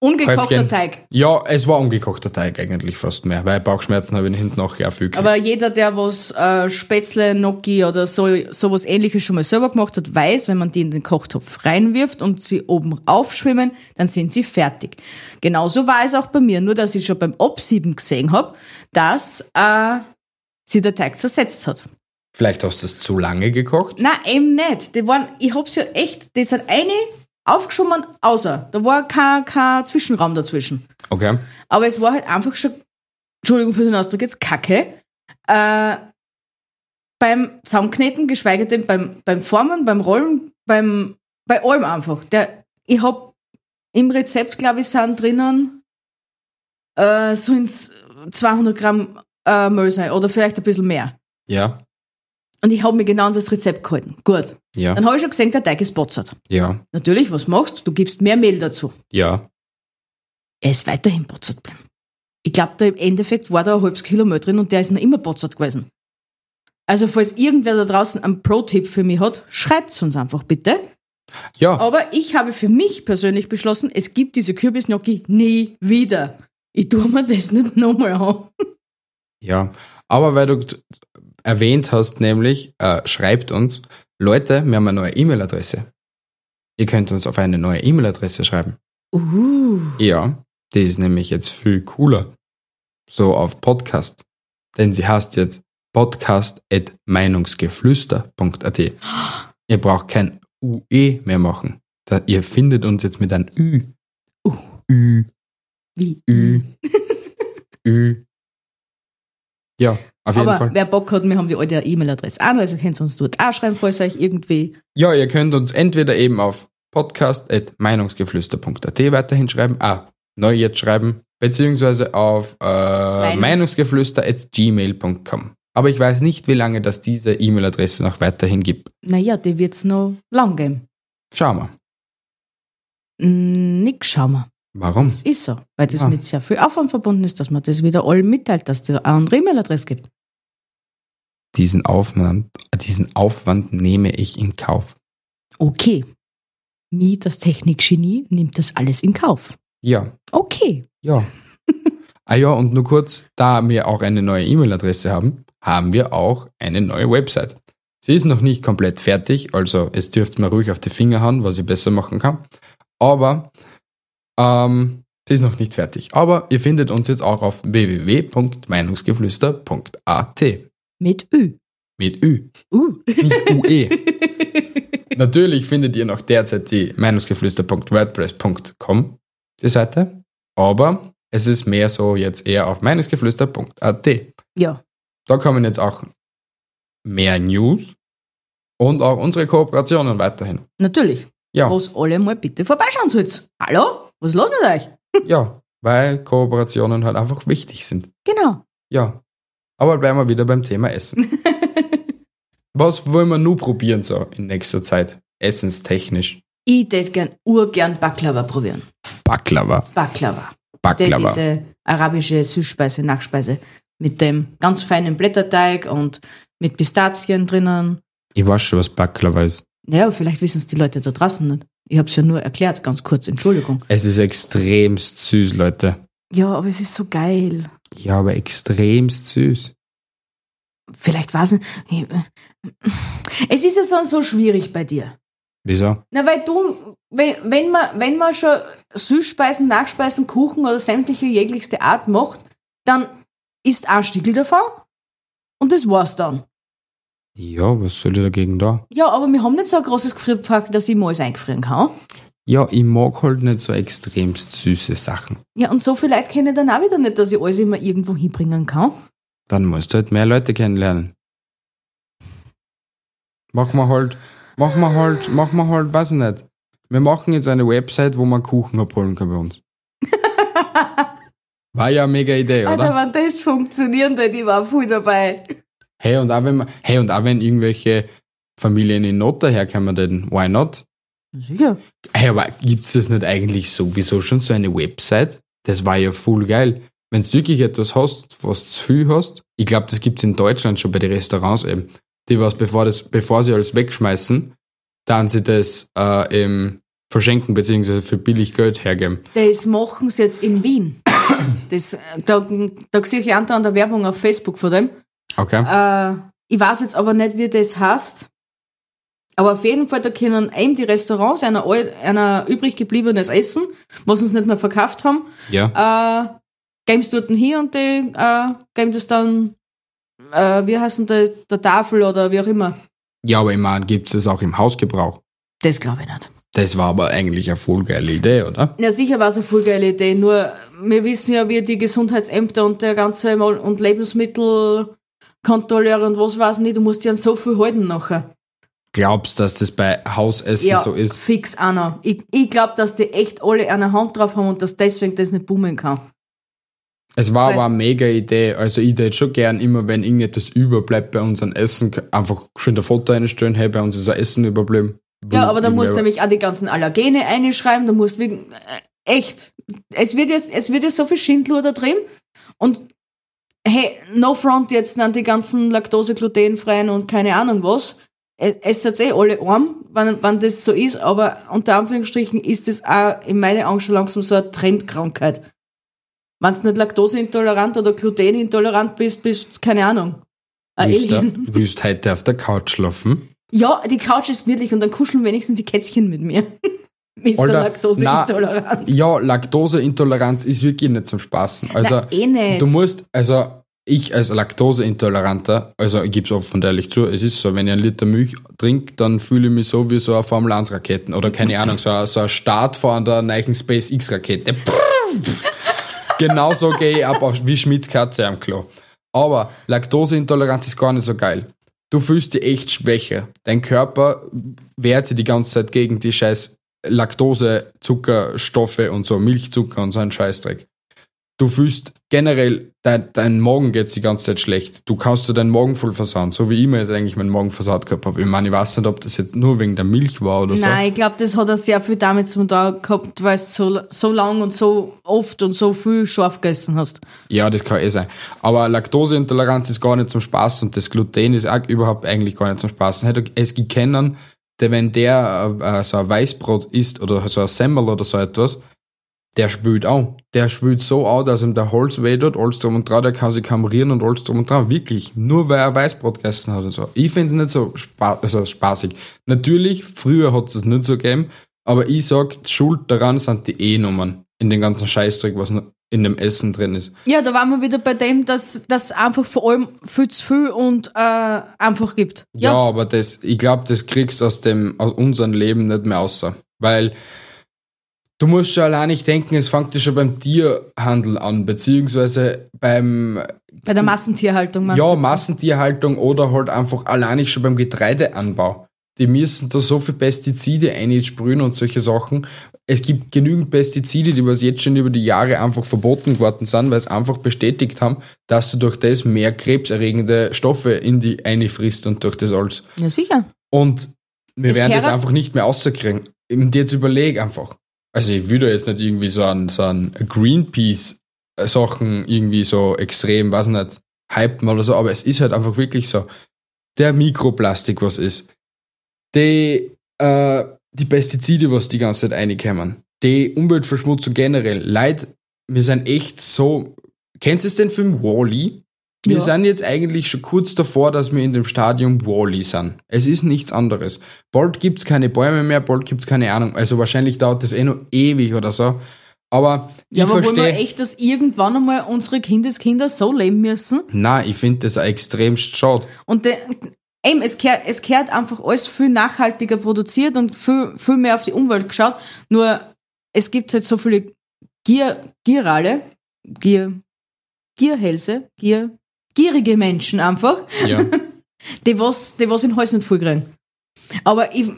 ungekochter Häufchen. Teig. ja, es war ungekochter Teig eigentlich fast mehr, weil Bauchschmerzen habe ich hinten nachher auch viel gekriegt. Aber jeder, der was äh, Spätzle, Gnocchi oder so sowas ähnliches schon mal selber gemacht hat, weiß, wenn man die in den Kochtopf reinwirft und sie oben aufschwimmen, dann sind sie fertig. Genauso war es auch bei mir, nur dass ich schon beim Absieben gesehen habe, dass äh, sie der Teig zersetzt hat. Vielleicht hast du es zu lange gekocht? Na, eben nicht. Die waren, ich hab's ja echt, das hat eine aufgeschoben, außer. Da war kein, kein Zwischenraum dazwischen. Okay. Aber es war halt einfach schon, Entschuldigung für den Ausdruck jetzt, Kacke. Äh, beim Zusammenkneten, geschweige denn beim, beim Formen, beim Rollen, beim, bei allem einfach. Der, ich hab im Rezept, glaube ich, sind drinnen, äh, so ins 200 Gramm äh, Mehl sein oder vielleicht ein bisschen mehr. Ja, Und ich habe mir genau an das Rezept gehalten. Gut. ja, Dann habe ich schon gesehen, der Teig ist botzert. ja, Natürlich, was machst du? Du gibst mehr Mehl dazu. ja. Er ist weiterhin botzert geblieben. Ich glaube, da im Endeffekt war da ein halbes Kilo Mehl drin und der ist noch immer botzert gewesen. Also, falls irgendwer da draußen einen Pro-Tipp für mich hat, schreibt's uns einfach bitte. Ja, Aber ich habe für mich persönlich beschlossen, es gibt diese Kürbisgnocchi nie wieder. Ich tue mir das nicht nochmal an. ja. Aber weil du erwähnt hast, nämlich, äh, schreibt uns, Leute, wir haben eine neue E-Mail-Adresse. Ihr könnt uns auf eine neue E-Mail-Adresse schreiben. Uh. Ja, die ist nämlich jetzt viel cooler. So auf Podcast. Denn sie heißt jetzt podcast.meinungsgeflüster.at. Ihr braucht kein UE mehr machen. Da, ihr findet uns jetzt mit einem Ü. Uh. Ü, Wie? Ü, Ü. Ja, auf jeden Aber Fall. wer Bock hat, wir haben die alte E-Mail-Adresse an, also könnt ihr uns dort auch schreiben, falls euch irgendwie. Ja, ihr könnt uns entweder eben auf podcast.meinungsgeflüster.at weiterhin schreiben, ah, neu jetzt schreiben, beziehungsweise auf äh, Meinungs- meinungsgeflüster.gmail.com. Aber ich weiß nicht, wie lange das diese E-Mail-Adresse noch weiterhin gibt. Naja, die wird's noch lang geben. Schauen wir. Mm, Nix schauen wir. Warum? Das ist so. Weil das Ah. mit sehr viel Aufwand verbunden ist, dass man das wieder allen mitteilt, dass es eine andere E-Mail-Adresse gibt. Diesen Aufwand, diesen Aufwand nehme ich in Kauf. Okay. Nie das Technikgenie nimmt das alles in Kauf. Ja, Okay. ja. ah ja, und nur kurz, da wir auch eine neue E-Mail-Adresse haben, haben wir auch eine neue Website. Sie ist noch nicht komplett fertig, also es dürft mir ruhig auf die Finger hauen, was ich besser machen kann. Aber ähm, sie ist noch nicht fertig. Aber ihr findet uns jetzt auch auf www.meinungsgeflüster.at Mit Ü. mit Ü, Uh. nicht UE. Natürlich findet ihr noch derzeit die meinungsgeflüster.wordpress.com, die Seite. Aber es ist mehr so jetzt eher auf meinungsgeflüster.at. ja. Da kommen jetzt auch mehr News und auch unsere Kooperationen weiterhin. Natürlich. Ja, Was alle mal bitte vorbeischauen sollt. Hallo? Was ist los mit euch? ja, weil Kooperationen halt einfach wichtig sind. Genau. Ja, aber bleiben wir wieder beim Thema Essen. Was wollen wir nur probieren so in nächster Zeit? Essenstechnisch. Ich tät gern urgern Baklava probieren. Baklava. Baklava. Baklava. diese arabische Süßspeise, Nachspeise mit dem ganz feinen Blätterteig und mit Pistazien drinnen. Ich weiß schon, was Baklava ist. Ja, vielleicht wissen es die Leute da draußen nicht. Ich habe es ja nur erklärt, ganz kurz, Entschuldigung. Es ist extremst süß, Leute. Ja, aber es ist so geil. Ja, aber extremst süß. Vielleicht war es. Es ist ja so, so schwierig bei dir. Wieso? Na, weil du, wenn, wenn man, wenn man schon Süßspeisen, Nachspeisen, Kuchen oder sämtliche jeglichste Art macht, dann isst ein Stickel davon und das war's dann. Ja, was soll ich dagegen da? Ja, aber wir haben nicht so ein großes Gefrierfach, dass ich mal alles eingefrieren kann. Ja, ich mag halt nicht so extremst süße Sachen. Ja, und so viel Leute kenne ich dann auch wieder nicht, dass ich alles immer irgendwo hinbringen kann. Dann musst du halt mehr Leute kennenlernen. Machen wir halt, machen wir halt, machen wir halt, weiß ich nicht. Wir machen jetzt eine Website, wo man Kuchen abholen kann bei uns. War ja eine mega Idee, Alter, oder? wenn das funktionieren würde, ich war voll dabei. Hey, und auch wenn, man, hey, und auch wenn irgendwelche Familien in Not daherkommen, dann why not? Sicher. Hey, aber gibt's das nicht eigentlich sowieso schon so eine Website? Das war ja voll geil. Wenn du wirklich etwas hast, was zu viel hast, ich glaube, das gibt's in Deutschland schon bei den Restaurants eben, die was, bevor, das, bevor sie alles wegschmeißen, dann sie das äh, eben verschenken beziehungsweise für billig Geld hergeben. Das machen sie jetzt in Wien. Das, äh, da, da sehe ich an der Werbung auf Facebook von dem. Okay? Äh, ich weiß jetzt aber nicht, wie das heißt. Aber auf jeden Fall, da können eben die Restaurants einer, einer übrig gebliebenes Essen, was uns nicht mehr verkauft haben, Ja. äh, geben sie dort hin und die äh, geben das dann, äh, wie heißt denn der, Tafel oder wie auch immer. Ja, aber ich meine, gibt's das auch im Hausgebrauch? Das glaube ich nicht. Das war aber eigentlich eine voll geile Idee, oder? Ja, sicher war es eine voll geile Idee, nur wir wissen ja, wie die Gesundheitsämter und der ganze Mal und Lebensmittelkontrolleure und was weiß nicht, du musst ja an so viel halten nachher. glaubst, dass das bei Hausessen Ja, so ist. fix einer. Ich, ich glaube, dass die echt alle eine Hand drauf haben und dass deswegen das nicht boomen kann. Es war Weil- aber eine mega Idee. Also ich hätte schon gern immer, wenn irgendetwas überbleibt bei unserem Essen, einfach schön ein Foto einstellen, hey, bei uns ist ein Essen überblieben. Ja, aber da musst du nämlich auch die ganzen Allergene einschreiben, da musst wegen, äh, echt, es wird jetzt, es wird ja so viel Schindler da drin und hey, no front jetzt an die ganzen Laktose, glutenfreien und keine Ahnung was. Es es seid eh alle arm, wenn, wenn das so ist, aber unter Anführungsstrichen ist das auch in meinen Augen schon langsam so eine Trendkrankheit. Wenn du nicht laktoseintolerant oder glutenintolerant bist, bist du, keine Ahnung. Ein Willst du, willst heute auf der Couch schlafen? Ja, die Couch ist gemütlich und dann kuscheln wenigstens die Kätzchen mit mir. Mr. Alter, Laktoseintolerant. Ja, Laktoseintoleranz ist wirklich nicht zum Spaßen. Also, Na, eh nicht. du musst, also ich als Laktoseintoleranter, also ich gebe es offen und ehrlich zu, es ist so, wenn ich einen Liter Milch trinke, dann fühle ich mich so wie so eine Formel 1 Raketen oder keine Ahnung, so ein, so ein Start von der neuen SpaceX Rakete. genau so gehe ich ab wie Schmidts Katze am Klo. Aber Laktoseintoleranz ist gar nicht so geil. Du fühlst dich echt schwächer. Dein Körper wehrt sich die ganze Zeit gegen die scheiß Laktose, Zuckerstoffe und so, Milchzucker und so einen Scheißdreck. Du fühlst generell, dein, dein Magen geht die ganze Zeit schlecht. Du kannst dir deinen Magen voll versauen, so wie ich mir jetzt eigentlich meinen Magen versaut gehabt habe. Ich meine, ich weiß nicht, ob das jetzt nur wegen der Milch war oder so. Nein, ich glaube, das hat er sehr viel damit zu tun gehabt, weil du so, so lang und so oft und so viel scharf gegessen hast. Ja, das kann eh sein. Aber Laktoseintoleranz ist gar nicht zum Spaß und das Gluten ist auch überhaupt eigentlich gar nicht zum Spaß. Hätte es kennen, der wenn der äh, so ein Weißbrot isst oder so ein Semmel oder so etwas, der spült auch. Der spült so auch, dass ihm der Holz weh tut, alles drum und dran, der kann sich kamerieren und alles drum und dran. Wirklich. Nur weil er Weißbrot gegessen hat oder so. Ich finde es nicht so spa also spaßig. Natürlich, früher hat es nicht so gegeben, aber ich sag, Schuld daran sind die E-Nummern in den ganzen Scheißdreck, was in dem Essen drin ist. Ja, da waren wir wieder bei dem, dass das einfach vor allem viel zu viel und äh, einfach gibt. Ja, aber das, ich glaube, das kriegst du aus dem, aus unserem Leben nicht mehr raus. Weil du musst schon allein nicht denken, es fängt ja schon beim Tierhandel an, beziehungsweise beim, Bei der Massentierhaltung ja? Massentierhaltung oder halt einfach allein schon beim Getreideanbau. Die müssen da so viel Pestizide einsprühen und solche Sachen. Es gibt genügend Pestizide, die was jetzt schon über die Jahre einfach verboten geworden sind, weil es einfach bestätigt haben, dass du durch das mehr krebserregende Stoffe in die einfrisst und durch das alles. Ja, sicher. Und wir Es werden das einfach nicht mehr rauskriegen. Und jetzt überleg einfach. Also ich würde jetzt nicht irgendwie so an, so an Greenpeace-Sachen irgendwie so extrem, weiß nicht, hypen oder so, aber es ist halt einfach wirklich so. Der Mikroplastik, was ist. Die, äh, die Pestizide, was die ganze Zeit reinkommen. Die Umweltverschmutzung generell. Leid, wir sind echt so. Kennst du den Film Wall-E? Wir Ja. sind jetzt eigentlich schon kurz davor, dass wir in dem Stadium Wall-E sind. Es ist nichts anderes. Bald gibt's keine Bäume mehr, bald gibt's keine Ahnung. Also wahrscheinlich dauert das eh noch ewig oder so. Aber Ja, ich aber wollen wir verstehe. echt, dass irgendwann einmal unsere Kindeskinder so leben müssen? Nein, ich finde das auch extremst schade. Und de, eben, es kehrt, es kehrt einfach alles viel nachhaltiger produziert und viel, viel mehr auf die Umwelt geschaut. Nur, es gibt halt so viele Gier, Gierale, Gier, Gierhälse, Gier, gierige Menschen einfach, Ja. die was, die was in Hals nicht voll kriegen. Aber ich,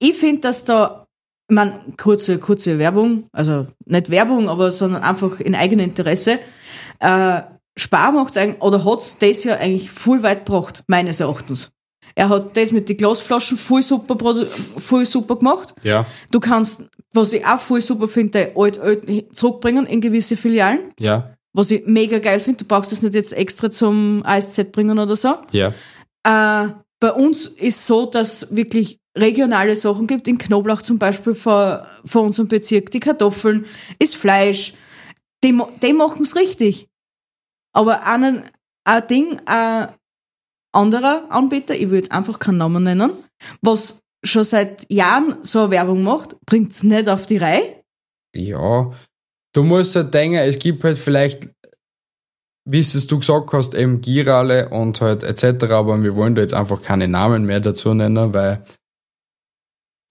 ich finde, dass da, ich mein, kurze, kurze Werbung, also nicht Werbung, aber sondern einfach in eigenem Interesse, äh, Spar macht's eigentlich, oder hat's das ja eigentlich voll weit gebracht, meines Erachtens. Er hat das mit den Glasflaschen voll super, voll super gemacht. ja. Du kannst, was ich auch voll super finde, alt, alt zurückbringen in gewisse Filialen. Ja. Was ich mega geil finde. Du brauchst das nicht jetzt extra zum ASZ bringen oder so. Ja. Äh, bei uns ist so, dass wirklich regionale Sachen gibt. In Knoblauch zum Beispiel von, von unserem Bezirk. Die Kartoffeln, ist Fleisch. Die, die machen es richtig. Aber einen, ein Ding, ein anderer Anbieter, ich will jetzt einfach keinen Namen nennen, was schon seit Jahren so eine Werbung macht, bringt es nicht auf die Reihe. Ja, du musst halt denken, es gibt halt vielleicht, wie es du gesagt hast, eben Girale und halt etc., aber wir wollen da jetzt einfach keine Namen mehr dazu nennen, weil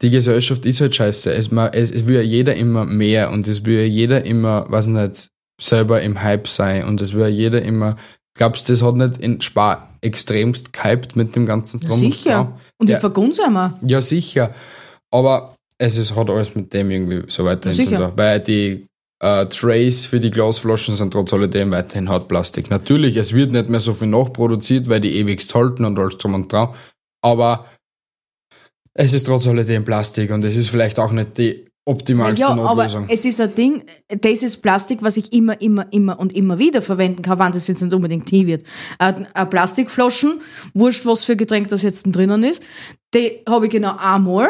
die Gesellschaft ist halt scheiße. Es, es, es will ja jeder immer mehr und es will ja jeder immer, weiß nicht, selber im Hype sein und es ja jeder immer Glaubst du, das hat nicht in Spar extremst gehypt mit dem ganzen Ja, Drum und sicher. Und die Ja. vergunst einmal. Ja, sicher. Aber es ist, hat alles mit dem irgendwie so weiterhin zu Sicher. tun. Weil die äh, Trays für die Glasflaschen sind trotz alledem weiterhin Hartplastik. Natürlich, es wird nicht mehr so viel nachproduziert, weil die ewigst halten und alles drum und dran. Aber es ist trotz alledem Plastik und es ist vielleicht auch nicht die optimalste Ja, aber Notlösung. es ist ein Ding, das ist Plastik, was ich immer, immer, immer und immer wieder verwenden kann, wann das jetzt nicht unbedingt Tee wird. Ein ein Plastikflaschen, wurscht, was für Getränk das jetzt drinnen ist, die habe ich genau einmal,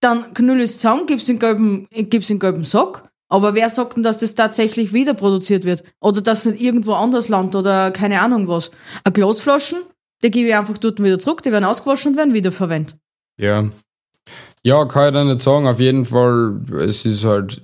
dann knüll ich es zusammen, gib's in gelben, gib's in gelben Sack, aber wer sagt denn, dass das tatsächlich wieder produziert wird? Oder dass es nicht irgendwo anders landet oder keine Ahnung was. Eine Glasflaschen, die gebe ich einfach dort wieder zurück, die werden ausgewaschen und werden wiederverwendet. Ja. Ja, kann ich da nicht sagen. Auf jeden Fall, es ist halt,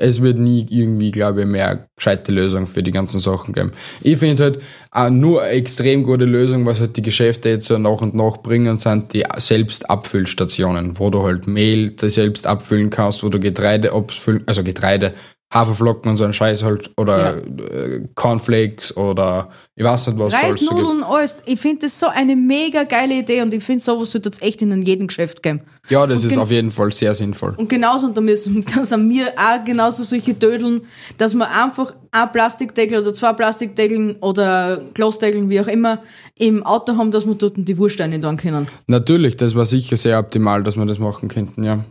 es wird nie irgendwie, glaube ich, mehr gescheite Lösung für die ganzen Sachen geben. Ich finde halt, nur eine extrem gute Lösung, was halt die Geschäfte jetzt so nach und nach bringen, sind die Selbstabfüllstationen, wo du halt Mehl selbst abfüllen kannst, wo du Getreide abfüllen, also Getreide, Haferflocken und so ein Scheiß halt, oder äh, Cornflakes oder ich weiß nicht was. Reisnudeln, alles. Ich finde das so eine mega geile Idee und ich finde, sowas sollte es echt in jedem Geschäft geben. Ja, das ist gen- auf jeden Fall sehr sinnvoll. Und genauso, und da müssen, da sind wir auch genauso solche Dödeln, dass wir einfach ein Plastikdeckel oder zwei Plastikdeckeln oder Glasdeckeln, wie auch immer, im Auto haben, dass wir dort die Wursteine dann können. Natürlich, das war sicher sehr optimal, dass wir das machen könnten, ja.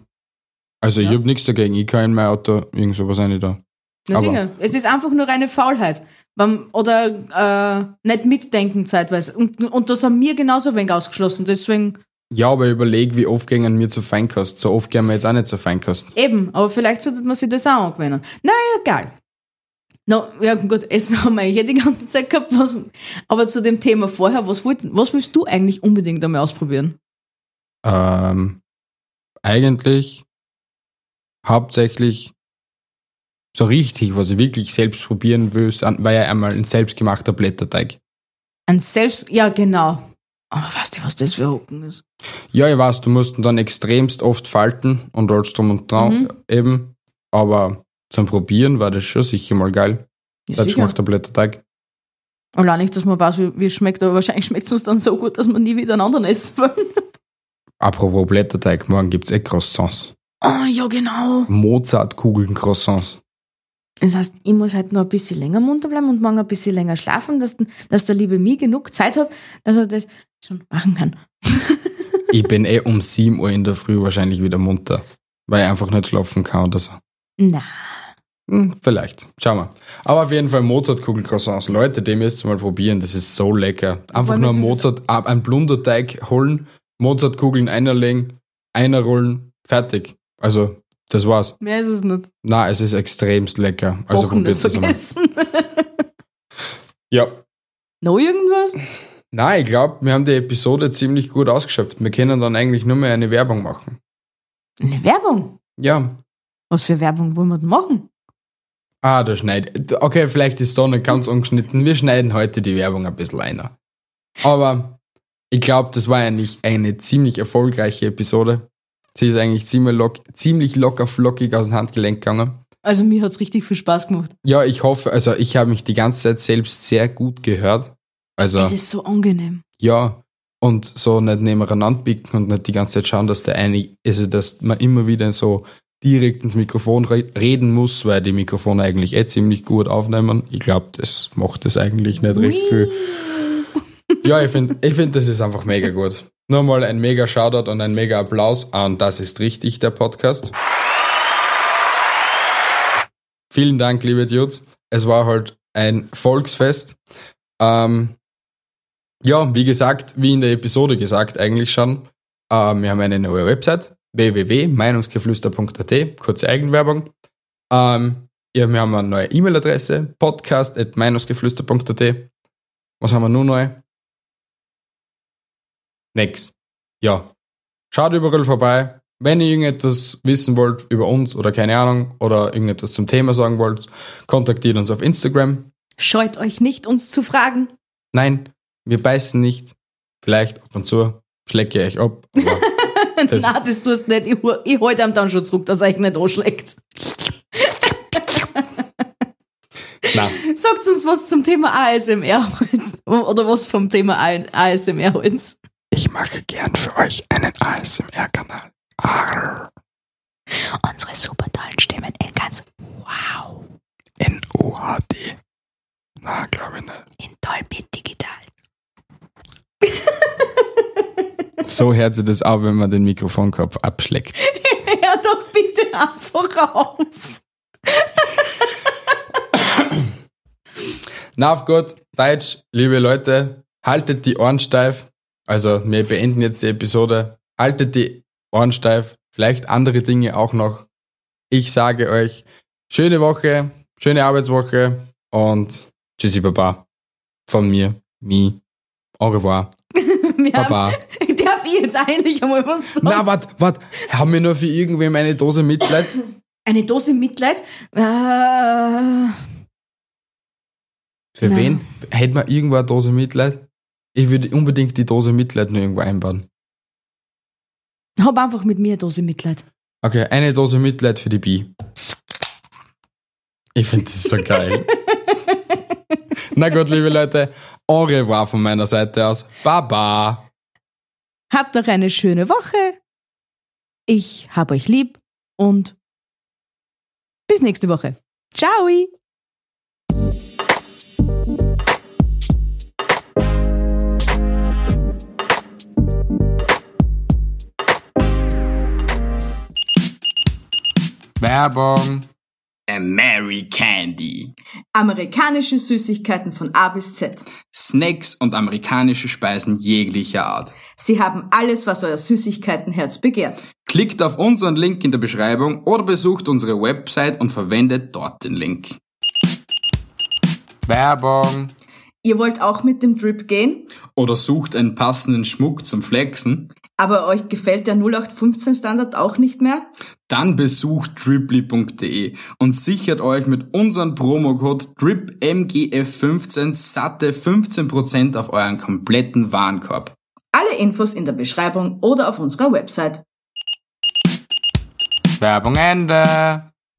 Also ich Ja. habe nichts dagegen, ich kann in mein Auto irgend sowas rein da. Na Aber- sicher. Es ist einfach nur reine Faulheit. Oder äh, nicht mitdenken zeitweise. Und, und da sind wir genauso wenig ausgeschlossen. Deswegen Ja, aber überleg, wie oft gehen wir zu Feinkost. So oft gehen wir jetzt auch nicht zu Feinkost. Eben, aber vielleicht sollte man sich das auch angewöhnen. Naja, egal. No, ja gut, Essen haben wir ja die ganze Zeit gehabt. Was, aber zu dem Thema vorher, was, wollt, was willst du eigentlich unbedingt einmal ausprobieren? Ähm, eigentlich hauptsächlich so richtig, was ich wirklich selbst probieren will, war ja einmal ein selbstgemachter Blätterteig. Ein Selbst... Ja, genau. Aber weißt du, was das für Hocken ist? Ja, ich weiß, du musst ihn dann extremst oft falten und alles drum und dran Mhm. eben. Aber zum Probieren war das schon sicher mal geil. Ja. Selbstgemachter Blätterteig. Allein nicht, dass man weiß, wie, wie es schmeckt, aber wahrscheinlich schmeckt es uns dann so gut, dass wir nie wieder einen anderen essen wollen. Apropos Blätterteig, morgen gibt's eh Croissants. Ah, ja, genau. Mozartkugeln Croissants. Das heißt, ich muss halt noch ein bisschen länger munter bleiben und morgen ein bisschen länger schlafen, dass, dass der liebe Mi genug Zeit hat, dass er das schon machen kann. Ich bin eh um 7 Uhr in der Früh wahrscheinlich wieder munter, weil ich einfach nicht schlafen kann oder so. Na, Hm, vielleicht. Schauen wir. Aber auf jeden Fall Mozartkugeln Croissants. Leute, müsst ihr mal probieren. Das ist so lecker. Einfach nur Mozart, ah, ein Blunderteig holen, Mozartkugeln einerlegen, einerrollen, fertig. Also, das war's. mehr ist es nicht. Na, es ist extremst lecker. Also probiert es vergessen. Ja. noch irgendwas? Nein, ich glaube, wir haben die Episode ziemlich gut ausgeschöpft. Wir können dann eigentlich nur mehr eine Werbung machen. Eine Werbung. Ja. Was für Werbung wollen wir denn machen? Ah, da schneidet. Okay, vielleicht ist da nicht ganz ungeschnitten. Wir schneiden heute die Werbung ein bisschen einer. Aber ich glaube, das war eigentlich eine ziemlich erfolgreiche Episode. Sie ist eigentlich ziemlich, lock, ziemlich locker flockig aus dem Handgelenk gegangen. Also mir hat's richtig viel Spaß gemacht. Ja, ich hoffe, also ich habe mich die ganze Zeit selbst sehr gut gehört. Also, Es ist so angenehm. ja. Und so nicht nebeneinander bicken und nicht die ganze Zeit schauen, dass der eine, also dass man immer wieder so direkt ins Mikrofon re reden muss, weil die Mikrofone eigentlich eh ziemlich gut aufnehmen. Ich glaube, das macht es eigentlich nicht recht viel. Ja, ich finde, ich find, das ist einfach mega gut. Nur mal ein mega Shoutout und ein mega Applaus an Das ist richtig, der Podcast. Vielen Dank, liebe Dudes. Es war halt ein Volksfest. Ähm, ja, wie gesagt, wie in der Episode gesagt eigentlich schon, ähm, wir haben eine neue Website, www.meinungsgeflüster.at, kurze Eigenwerbung. Ähm, ja, wir haben eine neue E-Mail-Adresse, podcast.meinungsgeflüster.at. Was haben wir nur neu? Nix. Ja. Schaut überall vorbei. Wenn ihr irgendetwas wissen wollt über uns oder keine Ahnung oder irgendetwas zum Thema sagen wollt, kontaktiert uns auf Instagram. Scheut euch nicht, uns zu fragen. Nein, wir beißen nicht. Vielleicht ab und zu schlecke ich euch ab. Das, Nein, das tust nicht. Ich, ich halte ihm dann schon zurück, dass er euch nicht anschlägt. Sagt uns was zum Thema ASMR oder was vom Thema ASMR uns. Ich mache gern für euch einen ASMR-Kanal. Unsere super tollen Stimmen in ganz wow In UHD. Na, glaube ich nicht. in Dolby Digital. So hört sich das auch, wenn man den Mikrofonkopf abschlägt. Hör doch bitte einfach auf. Na, auf gut, Deutsch, liebe Leute, haltet die Ohren steif. Also, wir beenden jetzt die Episode. Haltet die Ohren steif. Vielleicht andere Dinge auch noch. Ich sage euch, schöne Woche, schöne Arbeitswoche und tschüssi, Baba. Von mir, mi. Au revoir. Baba. darf ich jetzt eigentlich einmal was sagen? Na, wart, wart. Haben wir nur für irgendwem eine Dose Mitleid? Eine Dose Mitleid? Äh, Für Na. wen? Hätten wir irgendwo eine Dose Mitleid? Ich würde unbedingt die Dose Mitleid nur irgendwo einbauen. hab einfach mit mir eine Dose Mitleid. Okay, eine Dose Mitleid für die Bi. Ich finde das so geil. Na gut, liebe Leute, au revoir von meiner Seite aus. Baba. Habt noch eine schöne Woche. Ich hab euch lieb und bis nächste Woche. Ciao! Werbung. Mary Candy. Amerikanische Süßigkeiten von A bis Z. Snacks und amerikanische Speisen jeglicher Art. Sie haben alles, was euer Süßigkeitenherz begehrt. Klickt auf unseren Link in der Beschreibung oder besucht unsere Website und verwendet dort den Link. Werbung. Ihr wollt auch mit dem Drip gehen, Oder sucht einen passenden Schmuck zum Flexen. Aber euch gefällt der 0815 Standard auch nicht mehr? Dann besucht driply.de und sichert euch mit unserem Promocode DRIPMGF15 satte 15% auf euren kompletten Warenkorb. Alle Infos in der Beschreibung oder auf unserer Website. Werbung Ende.